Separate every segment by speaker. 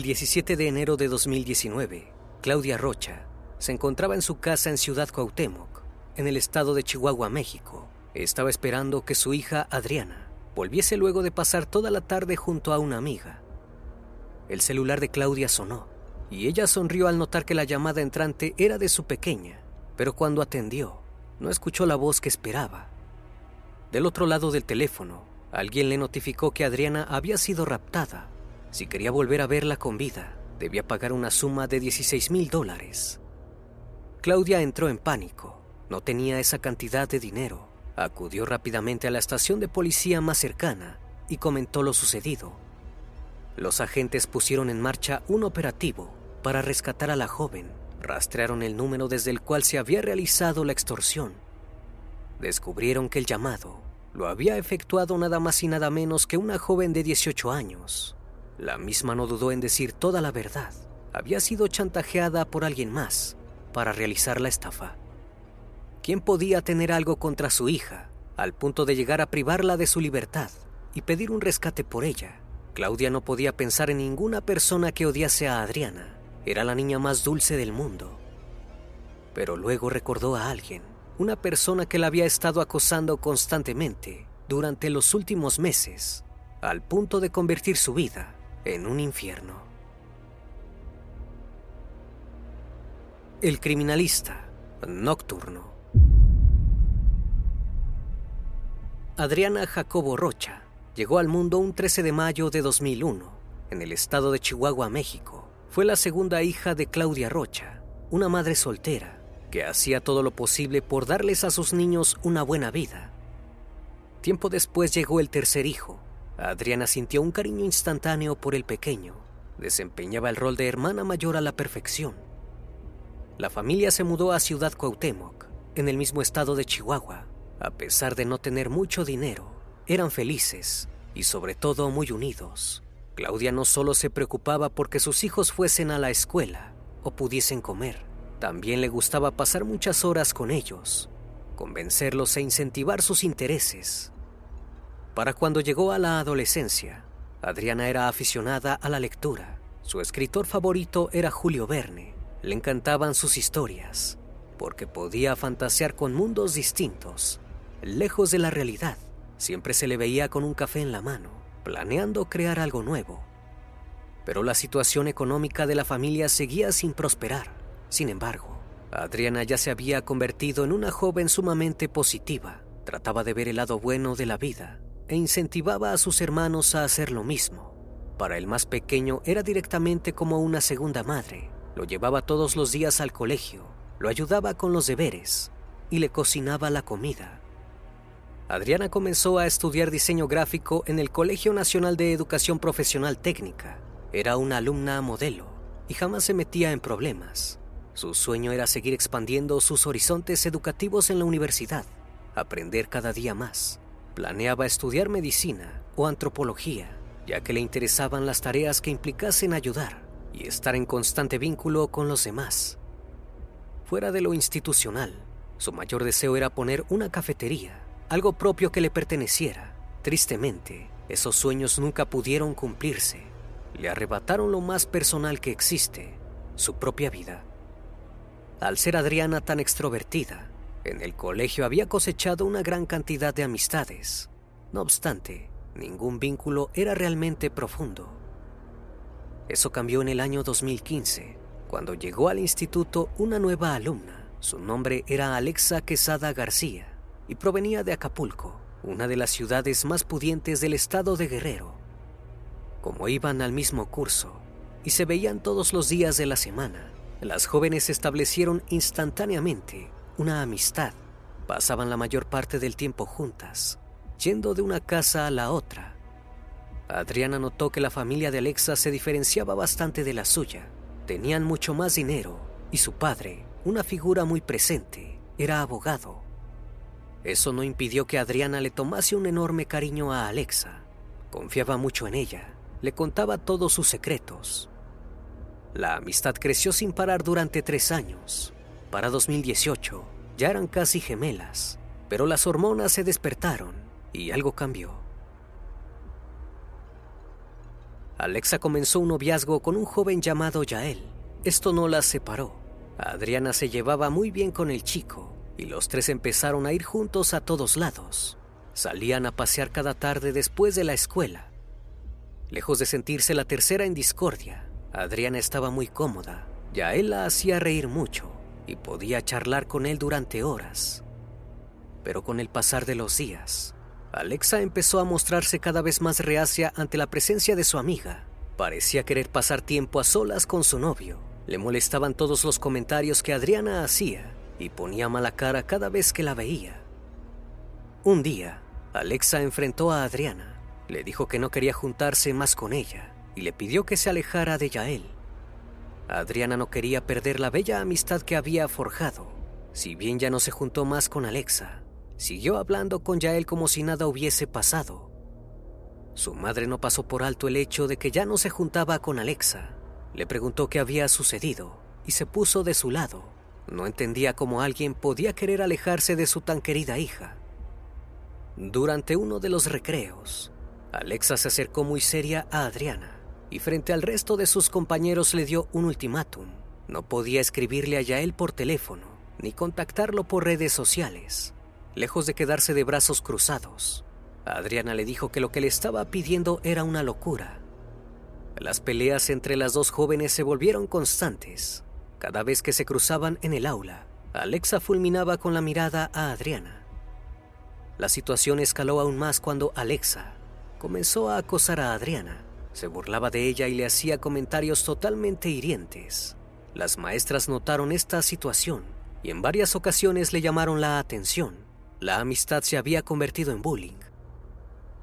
Speaker 1: El 17 de enero de 2019, Claudia Rocha se encontraba en su casa en Ciudad Cuauhtémoc, en el estado de Chihuahua, México. Estaba esperando que su hija Adriana volviese luego de pasar toda la tarde junto a una amiga. El celular de Claudia sonó y ella sonrió al notar que la llamada entrante era de su pequeña, pero cuando atendió, no escuchó la voz que esperaba. Del otro lado del teléfono, alguien le notificó que Adriana había sido raptada si quería volver a verla con vida, debía pagar una suma de 16 mil dólares. Claudia entró en pánico. No tenía esa cantidad de dinero. Acudió rápidamente a la estación de policía más cercana y comentó lo sucedido. Los agentes pusieron en marcha un operativo para rescatar a la joven. Rastrearon el número desde el cual se había realizado la extorsión. Descubrieron que el llamado lo había efectuado nada más y nada menos que una joven de 18 años. La misma no dudó en decir toda la verdad. Había sido chantajeada por alguien más para realizar la estafa. ¿Quién podía tener algo contra su hija al punto de llegar a privarla de su libertad y pedir un rescate por ella? Claudia no podía pensar en ninguna persona que odiase a Adriana. Era la niña más dulce del mundo. Pero luego recordó a alguien, una persona que la había estado acosando constantemente durante los últimos meses, al punto de convertir su vida en un infierno. El criminalista nocturno. Adriana Jacobo Rocha llegó al mundo un 13 de mayo de 2001 en el estado de Chihuahua, México. Fue la segunda hija de Claudia Rocha, una madre soltera que hacía todo lo posible por darles a sus niños una buena vida. Tiempo después llegó el tercer hijo, Adriana sintió un cariño instantáneo por el pequeño. Desempeñaba el rol de hermana mayor a la perfección. La familia se mudó a Ciudad Cuauhtémoc, en el mismo estado de Chihuahua. A pesar de no tener mucho dinero, eran felices y sobre todo muy unidos. Claudia no solo se preocupaba porque sus hijos fuesen a la escuela o pudiesen comer, también le gustaba pasar muchas horas con ellos, convencerlos e incentivar sus intereses. Para cuando llegó a la adolescencia, Adriana era aficionada a la lectura. Su escritor favorito era Julio Verne. Le encantaban sus historias, porque podía fantasear con mundos distintos, lejos de la realidad. siempre se le veía con un café en la mano, planeando crear algo nuevo. Pero la situación económica de la familia seguía sin prosperar. Sin embargo, Adriana ya se había convertido en una joven sumamente positiva. Trataba de ver el lado bueno de la vida e incentivaba a sus hermanos a hacer lo mismo. Para el más pequeño era directamente como una segunda madre. Lo llevaba todos los días al colegio, lo ayudaba con los deberes y le cocinaba la comida. Adriana comenzó a estudiar diseño gráfico en el Colegio Nacional de Educación Profesional Técnica. Era una alumna modelo y jamás se metía en problemas. Su sueño era seguir expandiendo sus horizontes educativos en la universidad, aprender cada día más. Planeaba estudiar medicina o antropología, ya que le interesaban las tareas que implicasen ayudar y estar en constante vínculo con los demás. Fuera de lo institucional, su mayor deseo era poner una cafetería, algo propio que le perteneciera. Tristemente, esos sueños nunca pudieron cumplirse. Le arrebataron lo más personal que existe, su propia vida. Al ser Adriana tan extrovertida, en el colegio había cosechado una gran cantidad de amistades. No obstante, ningún vínculo era realmente profundo. Eso cambió en el año 2015, cuando llegó al instituto una nueva alumna. Su nombre era Alexa Quesada García y provenía de Acapulco, una de las ciudades más pudientes del estado de Guerrero. Como iban al mismo curso y se veían todos los días de la semana, las jóvenes establecieron instantáneamente una amistad. Pasaban la mayor parte del tiempo juntas, yendo de una casa a la otra. Adriana notó que la familia de Alexa se diferenciaba bastante de la suya. Tenían mucho más dinero y su padre, una figura muy presente, era abogado. Eso no impidió que Adriana le tomase un enorme cariño a Alexa. Confiaba mucho en ella, le contaba todos sus secretos la amistad creció sin parar durante tres años. Para 2018 ya eran casi gemelas, pero las hormonas se despertaron y algo cambió. Alexa comenzó un noviazgo con un joven llamado Yael. Esto no las separó. Adriana se llevaba muy bien con el chico y los tres empezaron a ir juntos a todos lados. Salían a pasear cada tarde después de la escuela. Lejos de sentirse la tercera en discordia, Adriana estaba muy cómoda, ya él la hacía reír mucho y podía charlar con él durante horas. Pero con el pasar de los días, Alexa empezó a mostrarse cada vez más reacia ante la presencia de su amiga. Parecía querer pasar tiempo a solas con su novio. Le molestaban todos los comentarios que Adriana hacía y ponía mala cara cada vez que la veía. Un día, Alexa enfrentó a Adriana. Le dijo que no quería juntarse más con ella y le pidió que se alejara de Yael. Adriana no quería perder la bella amistad que había forjado. Si bien ya no se juntó más con Alexa, siguió hablando con Yael como si nada hubiese pasado. Su madre no pasó por alto el hecho de que ya no se juntaba con Alexa. Le preguntó qué había sucedido y se puso de su lado. No entendía cómo alguien podía querer alejarse de su tan querida hija. Durante uno de los recreos, Alexa se acercó muy seria a Adriana y frente al resto de sus compañeros le dio un ultimátum. No podía escribirle a Yael por teléfono ni contactarlo por redes sociales, lejos de quedarse de brazos cruzados. Adriana le dijo que lo que le estaba pidiendo era una locura. Las peleas entre las dos jóvenes se volvieron constantes. Cada vez que se cruzaban en el aula, Alexa fulminaba con la mirada a Adriana. La situación escaló aún más cuando Alexa comenzó a acosar a Adriana se burlaba de ella y le hacía comentarios totalmente hirientes. Las maestras notaron esta situación y en varias ocasiones le llamaron la atención. La amistad se había convertido en bullying.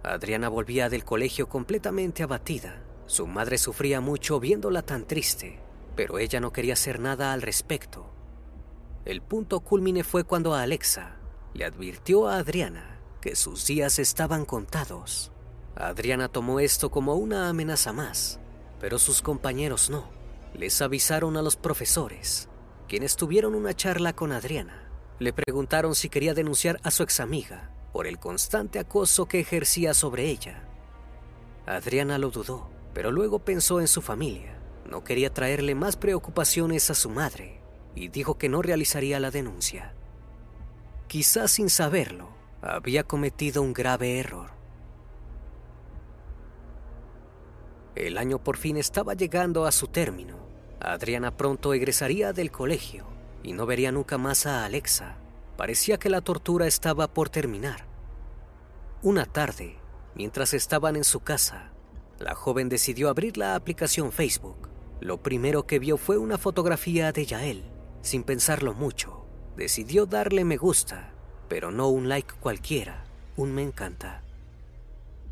Speaker 1: Adriana volvía del colegio completamente abatida. Su madre sufría mucho viéndola tan triste, pero ella no quería hacer nada al respecto. El punto culmine fue cuando Alexa le advirtió a Adriana que sus días estaban contados. Adriana tomó esto como una amenaza más, pero sus compañeros no. Les avisaron a los profesores, quienes tuvieron una charla con Adriana. Le preguntaron si quería denunciar a su examiga por el constante acoso que ejercía sobre ella. Adriana lo dudó, pero luego pensó en su familia. No quería traerle más preocupaciones a su madre y dijo que no realizaría la denuncia. Quizás sin saberlo, había cometido un grave error. El año por fin estaba llegando a su término. Adriana pronto egresaría del colegio y no vería nunca más a Alexa. Parecía que la tortura estaba por terminar. Una tarde, mientras estaban en su casa, la joven decidió abrir la aplicación Facebook. Lo primero que vio fue una fotografía de Yael. Sin pensarlo mucho, decidió darle me gusta, pero no un like cualquiera, un me encanta.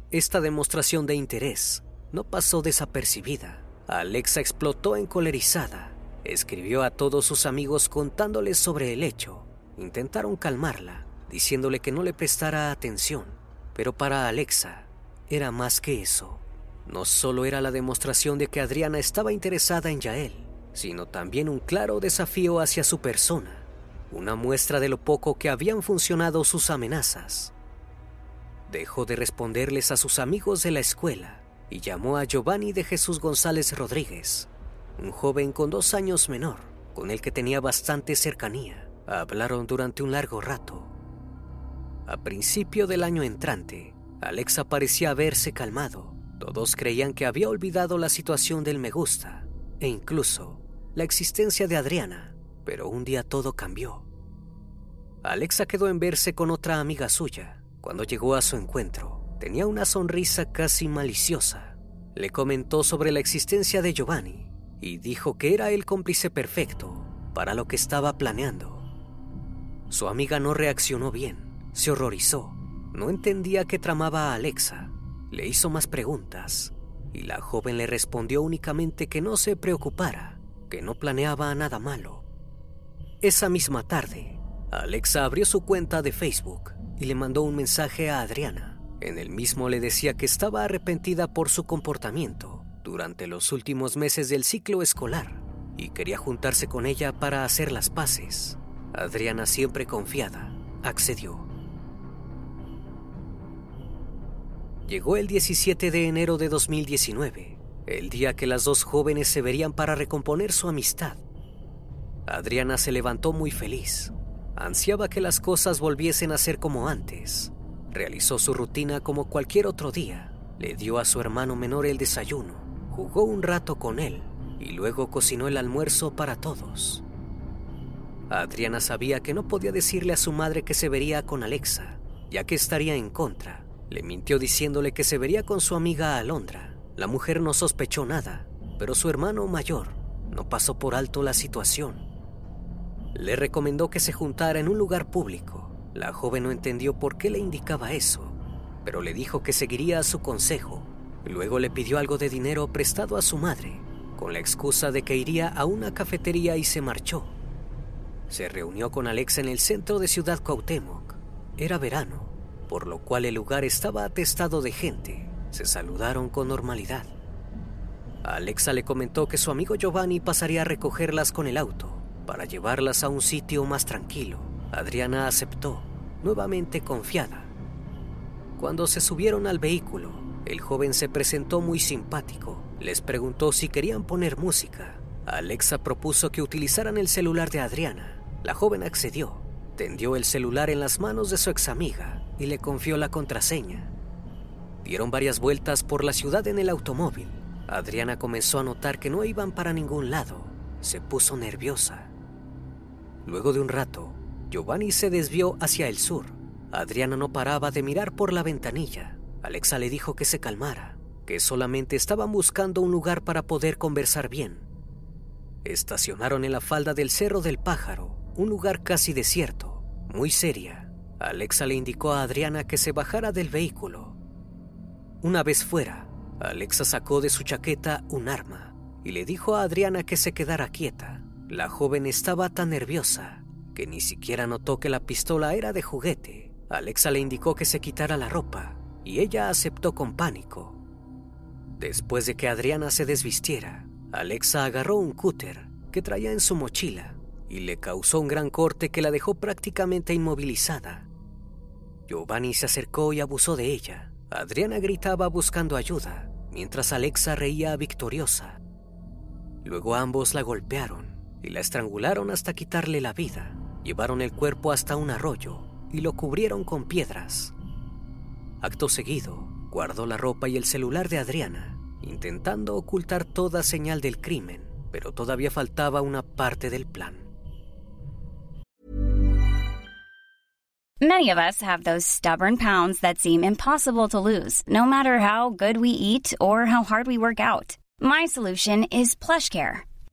Speaker 1: Esta demostración de interés no pasó desapercibida. Alexa explotó encolerizada. Escribió a todos sus amigos contándoles sobre el hecho. Intentaron calmarla, diciéndole que no le prestara atención. Pero para Alexa era más que eso. No solo era la demostración de que Adriana estaba interesada en Yael, sino también un claro desafío hacia su persona, una muestra de lo poco que habían funcionado sus amenazas. Dejó de responderles a sus amigos de la escuela y llamó a Giovanni de Jesús González Rodríguez, un joven con dos años menor, con el que tenía bastante cercanía. Hablaron durante un largo rato. A principio del año entrante, Alexa parecía haberse calmado. Todos creían que había olvidado la situación del me gusta e incluso la existencia de Adriana, pero un día todo cambió. Alexa quedó en verse con otra amiga suya. Cuando llegó a su encuentro, tenía una sonrisa casi maliciosa. Le comentó sobre la existencia de Giovanni y dijo que era el cómplice perfecto para lo que estaba planeando. Su amiga no reaccionó bien, se horrorizó, no entendía qué tramaba a Alexa, le hizo más preguntas y la joven le respondió únicamente que no se preocupara, que no planeaba nada malo. Esa misma tarde, Alexa abrió su cuenta de Facebook y le mandó un mensaje a Adriana. En el mismo le decía que estaba arrepentida por su comportamiento durante los últimos meses del ciclo escolar y quería juntarse con ella para hacer las paces. Adriana, siempre confiada, accedió. Llegó el 17 de enero de 2019, el día que las dos jóvenes se verían para recomponer su amistad. Adriana se levantó muy feliz. Ansiaba que las cosas volviesen a ser como antes. Realizó su rutina como cualquier otro día. Le dio a su hermano menor el desayuno, jugó un rato con él y luego cocinó el almuerzo para todos. Adriana sabía que no podía decirle a su madre que se vería con Alexa, ya que estaría en contra. Le mintió diciéndole que se vería con su amiga Alondra. La mujer no sospechó nada, pero su hermano mayor no pasó por alto la situación. Le recomendó que se juntara en un lugar público la joven no entendió por qué le indicaba eso, pero le dijo que seguiría su consejo. Luego le pidió algo de dinero prestado a su madre, con la excusa de que iría a una cafetería y se marchó. Se reunió con Alexa en el centro de Ciudad Cuauhtémoc. Era verano, por lo cual el lugar estaba atestado de gente. Se saludaron con normalidad. Alexa le comentó que su amigo Giovanni pasaría a recogerlas con el auto para llevarlas a un sitio más tranquilo. Adriana aceptó, nuevamente confiada. Cuando se subieron al vehículo, el joven se presentó muy simpático. Les preguntó si querían poner música. Alexa propuso que utilizaran el celular de Adriana. La joven accedió. Tendió el celular en las manos de su examiga y le confió la contraseña. Dieron varias vueltas por la ciudad en el automóvil. Adriana comenzó a notar que no iban para ningún lado. Se puso nerviosa. Luego de un rato, Giovanni se desvió hacia el sur. Adriana no paraba de mirar por la ventanilla. Alexa le dijo que se calmara, que solamente estaban buscando un lugar para poder conversar bien. Estacionaron en la falda del Cerro del Pájaro, un lugar casi desierto, muy seria. Alexa le indicó a Adriana que se bajara del vehículo. Una vez fuera, Alexa sacó de su chaqueta un arma y le dijo a Adriana que se quedara quieta. La joven estaba tan nerviosa que ni siquiera notó que la pistola era de juguete. Alexa le indicó que se quitara la ropa y ella aceptó con pánico. Después de que Adriana se desvistiera, Alexa agarró un cúter que traía en su mochila y le causó un gran corte que la dejó prácticamente inmovilizada. Giovanni se acercó y abusó de ella. Adriana gritaba buscando ayuda, mientras Alexa reía victoriosa. Luego ambos la golpearon y la estrangularon hasta quitarle la vida. Llevaron el cuerpo hasta un arroyo y lo cubrieron con piedras. Acto seguido, guardó la ropa y el celular de Adriana, intentando ocultar toda señal del crimen, pero todavía faltaba una parte del plan.
Speaker 2: Many of us have those stubborn pounds that seem impossible to lose, no matter how good we eat or how hard we work out. My solution is PlushCare.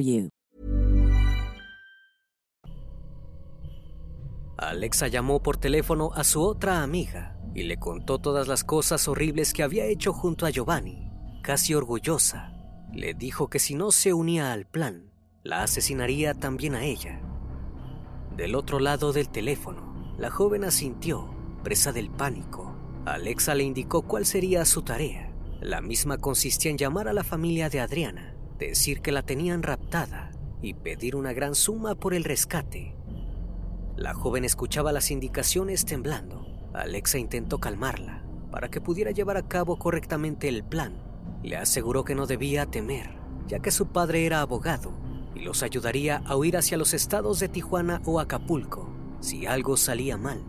Speaker 3: you.
Speaker 1: Alexa llamó por teléfono a su otra amiga y le contó todas las cosas horribles que había hecho junto a Giovanni. Casi orgullosa, le dijo que si no se unía al plan, la asesinaría también a ella. Del otro lado del teléfono, la joven asintió, presa del pánico. Alexa le indicó cuál sería su tarea. La misma consistía en llamar a la familia de Adriana, decir que la tenían raptada y pedir una gran suma por el rescate. La joven escuchaba las indicaciones temblando. Alexa intentó calmarla para que pudiera llevar a cabo correctamente el plan. Le aseguró que no debía temer, ya que su padre era abogado y los ayudaría a huir hacia los estados de Tijuana o Acapulco si algo salía mal.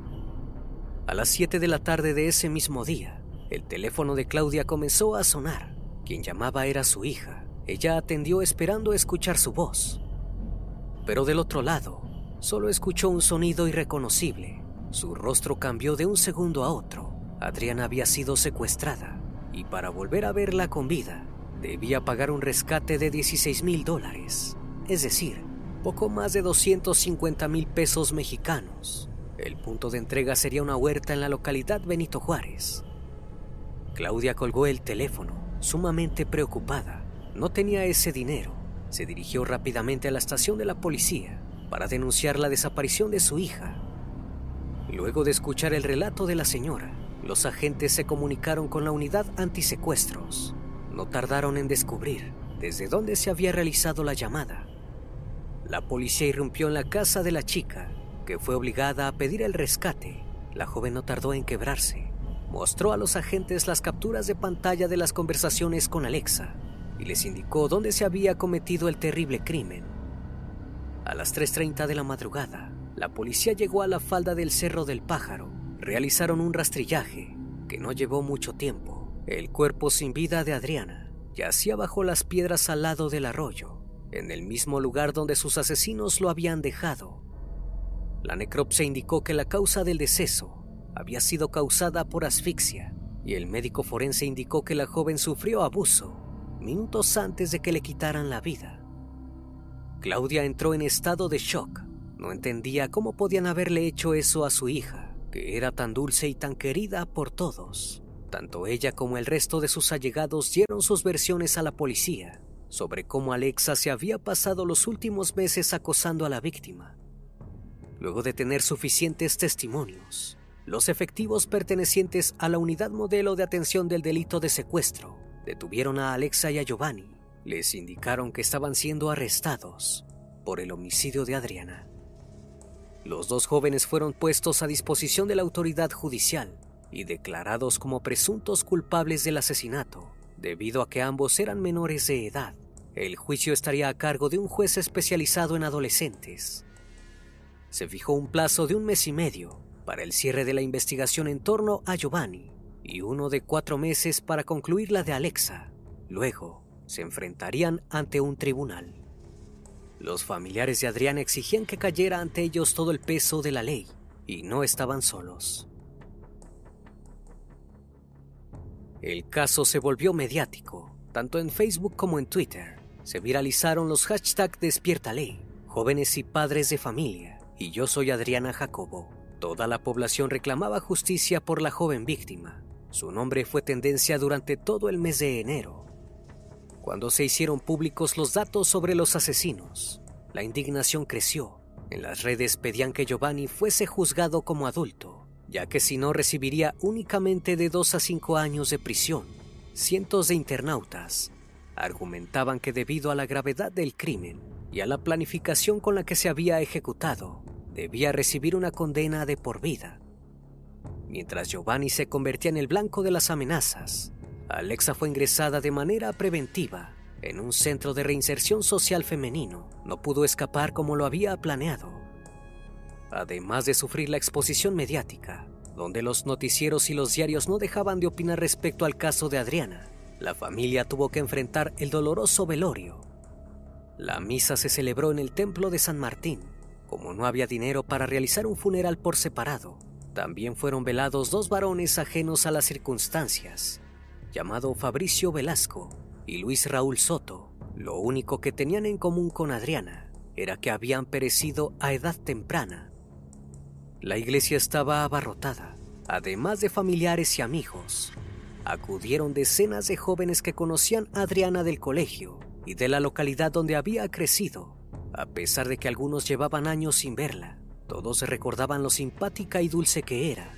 Speaker 1: A las 7 de la tarde de ese mismo día, el teléfono de Claudia comenzó a sonar. Quien llamaba era su hija. Ella atendió esperando escuchar su voz. Pero del otro lado, solo escuchó un sonido irreconocible. Su rostro cambió de un segundo a otro. Adriana había sido secuestrada y para volver a verla con vida, debía pagar un rescate de 16 mil dólares, es decir, poco más de 250 mil pesos mexicanos. El punto de entrega sería una huerta en la localidad Benito Juárez. Claudia colgó el teléfono, sumamente preocupada. No tenía ese dinero. Se dirigió rápidamente a la estación de la policía para denunciar la desaparición de su hija. Luego de escuchar el relato de la señora, los agentes se comunicaron con la unidad antisecuestros. No tardaron en descubrir desde dónde se había realizado la llamada. La policía irrumpió en la casa de la chica, que fue obligada a pedir el rescate. La joven no tardó en quebrarse. Mostró a los agentes las capturas de pantalla de las conversaciones con Alexa y les indicó dónde se había cometido el terrible crimen. A las 3.30 de la madrugada, la policía llegó a la falda del Cerro del Pájaro. Realizaron un rastrillaje que no llevó mucho tiempo. El cuerpo sin vida de Adriana yacía bajo las piedras al lado del arroyo, en el mismo lugar donde sus asesinos lo habían dejado. La necropsia indicó que la causa del deceso había sido causada por asfixia y el médico forense indicó que la joven sufrió abuso minutos antes de que le quitaran la vida. Claudia entró en estado de shock. No entendía cómo podían haberle hecho eso a su hija, que era tan dulce y tan querida por todos. Tanto ella como el resto de sus allegados dieron sus versiones a la policía sobre cómo Alexa se había pasado los últimos meses acosando a la víctima. Luego de tener suficientes testimonios, los efectivos pertenecientes a la unidad modelo de atención del delito de secuestro detuvieron a Alexa y a Giovanni. Les indicaron que estaban siendo arrestados por el homicidio de Adriana. Los dos jóvenes fueron puestos a disposición de la autoridad judicial y declarados como presuntos culpables del asesinato, debido a que ambos eran menores de edad. el juicio estaría a cargo de un juez especializado en adolescentes. Se fijó un plazo de un mes y medio para el cierre de la investigación en torno a Giovanni y uno de cuatro meses para concluir la de Alexa. Luego, se enfrentarían ante un tribunal. Los familiares de Adrián exigían que cayera ante ellos todo el peso de la ley y no estaban solos. El caso se volvió mediático, tanto en Facebook como en Twitter. Se viralizaron los hashtags Despierta Ley, jóvenes y padres de familia, y yo soy Adriana Jacobo. Toda la población reclamaba justicia por la joven víctima. Su nombre fue tendencia durante todo el mes de enero. Cuando se hicieron públicos los datos sobre los asesinos, la indignación creció. En las redes pedían que Giovanni fuese juzgado como adulto, ya que si no recibiría únicamente de dos a cinco años de prisión. Cientos de internautas argumentaban que debido a la gravedad del crimen y a la planificación con la que se había ejecutado, debía recibir una condena de por vida. Mientras Giovanni se convertía en el blanco de las amenazas, Alexa fue ingresada de manera preventiva en un centro de reinserción social femenino. No pudo escapar como lo había planeado. Además de sufrir la exposición mediática, donde los noticieros y los diarios no dejaban de opinar respecto al caso de Adriana, la familia tuvo que enfrentar el doloroso velorio. La misa se celebró en el templo de San Martín, como no había dinero para realizar un funeral por separado, también fueron velados dos varones ajenos a las circunstancias, llamado Fabricio Velasco y Luis Raúl Soto. Lo único que tenían en común con Adriana era que habían perecido a edad temprana. La iglesia estaba abarrotada, además de familiares y amigos. Acudieron decenas de jóvenes que conocían a Adriana del colegio y de la localidad donde había crecido a pesar de que algunos llevaban años sin verla, todos recordaban lo simpática y dulce que era.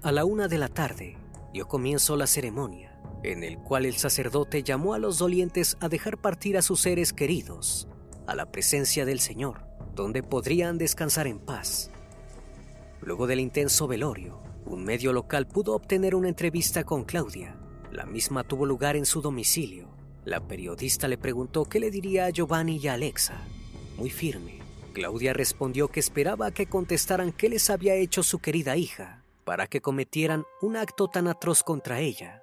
Speaker 1: A la una de la tarde dio comienzo la ceremonia, en el cual el sacerdote llamó a los dolientes a dejar partir a sus seres queridos a la presencia del Señor, donde podrían descansar en paz. Luego del intenso velorio, un medio local pudo obtener una entrevista con Claudia. La misma tuvo lugar en su domicilio la periodista le preguntó qué le diría a Giovanni y a Alexa. Muy firme, Claudia respondió que esperaba que contestaran qué les había hecho su querida hija para que cometieran un acto tan atroz contra ella.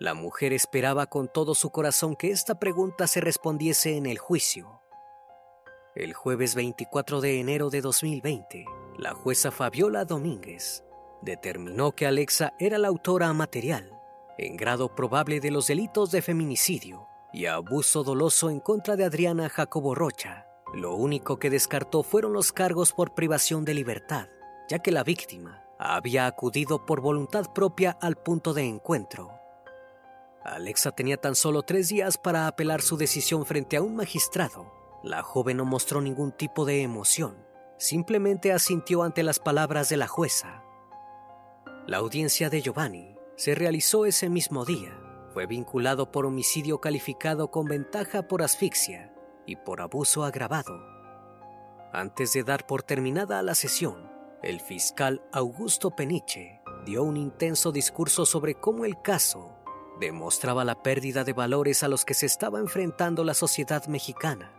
Speaker 1: La mujer esperaba con todo su corazón que esta pregunta se respondiese en el juicio. El jueves 24 de enero de 2020, la jueza Fabiola Domínguez determinó que Alexa era la autora material en grado probable de los delitos de feminicidio y abuso doloso en contra de Adriana Jacobo Rocha. Lo único que descartó fueron los cargos por privación de libertad, ya que la víctima había acudido por voluntad propia al punto de encuentro. Alexa tenía tan solo tres días para apelar su decisión frente a un magistrado. La joven no mostró ningún tipo de emoción, simplemente asintió ante las palabras de la jueza. La audiencia de Giovanni se realizó ese mismo día. Fue vinculado por homicidio calificado con ventaja por asfixia y por abuso agravado. Antes de dar por terminada la sesión, el fiscal Augusto Peniche dio un intenso discurso sobre cómo el caso demostraba la pérdida de valores a los que se estaba enfrentando la sociedad mexicana.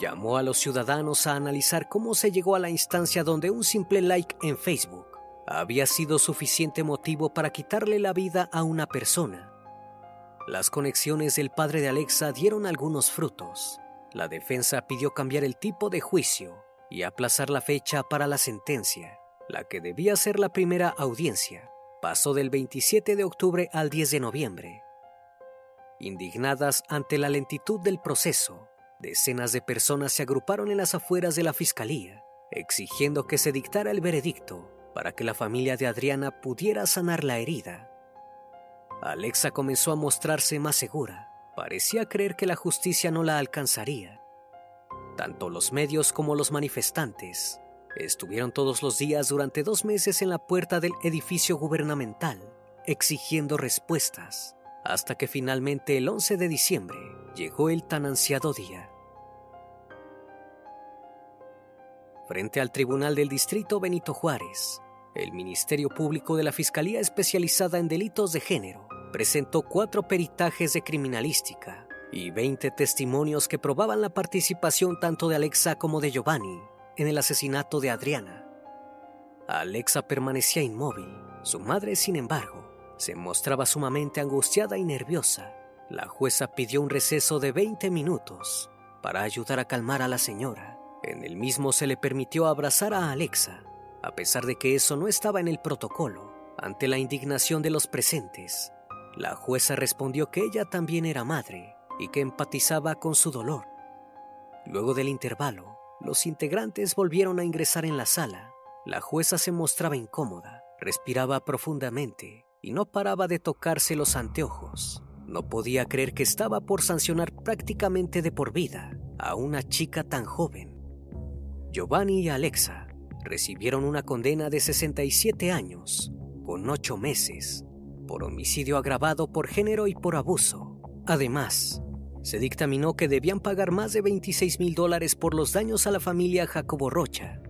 Speaker 1: Llamó a los ciudadanos a analizar cómo se llegó a la instancia donde un simple like en Facebook había sido suficiente motivo para quitarle la vida a una persona. Las conexiones del padre de Alexa dieron algunos frutos. La defensa pidió cambiar el tipo de juicio y aplazar la fecha para la sentencia. La que debía ser la primera audiencia pasó del 27 de octubre al 10 de noviembre. Indignadas ante la lentitud del proceso, decenas de personas se agruparon en las afueras de la fiscalía, exigiendo que se dictara el veredicto para que la familia de Adriana pudiera sanar la herida. Alexa comenzó a mostrarse más segura. Parecía creer que la justicia no la alcanzaría. Tanto los medios como los manifestantes estuvieron todos los días durante dos meses en la puerta del edificio gubernamental, exigiendo respuestas, hasta que finalmente el 11 de diciembre llegó el tan ansiado día. frente al Tribunal del Distrito Benito Juárez, el Ministerio Público de la Fiscalía Especializada en Delitos de Género presentó cuatro peritajes de criminalística y 20 testimonios que probaban la participación tanto de Alexa como de Giovanni en el asesinato de Adriana. Alexa permanecía inmóvil. Su madre, sin embargo, se mostraba sumamente angustiada y nerviosa. La jueza pidió un receso de 20 minutos para ayudar a calmar a la señora. En el mismo se le permitió abrazar a Alexa, a pesar de que eso no estaba en el protocolo. Ante la indignación de los presentes, la jueza respondió que ella también era madre y que empatizaba con su dolor. Luego del intervalo, los integrantes volvieron a ingresar en la sala. La jueza se mostraba incómoda, respiraba profundamente y no paraba de tocarse los anteojos. No podía creer que estaba por sancionar prácticamente de por vida a una chica tan joven. Giovanni y Alexa recibieron una condena de 67 años, con 8 meses, por homicidio agravado por género y por abuso. Además, se dictaminó que debían pagar más de 26 mil dólares por los daños a la familia Jacobo Rocha.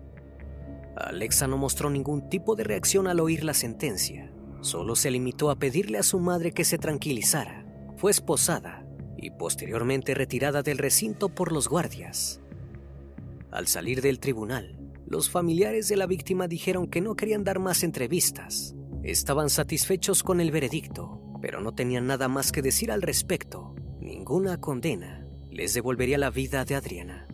Speaker 1: Alexa no mostró ningún tipo de reacción al oír la sentencia. Solo se limitó a pedirle a su madre que se tranquilizara. Fue esposada y posteriormente retirada del recinto por los guardias. Al salir del tribunal, los familiares de la víctima dijeron que no querían dar más entrevistas. Estaban satisfechos con el veredicto, pero no tenían nada más que decir al respecto. Ninguna condena les devolvería la vida de Adriana.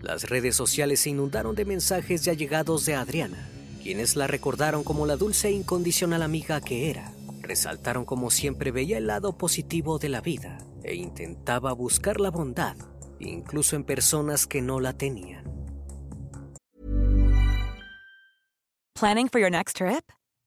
Speaker 1: Las redes sociales se inundaron de mensajes de allegados de Adriana, quienes la recordaron como la dulce e incondicional amiga que era. Resaltaron como siempre veía el lado positivo de la vida e intentaba buscar la bondad incluso en personas que no la tenían.
Speaker 4: Planning for your next trip?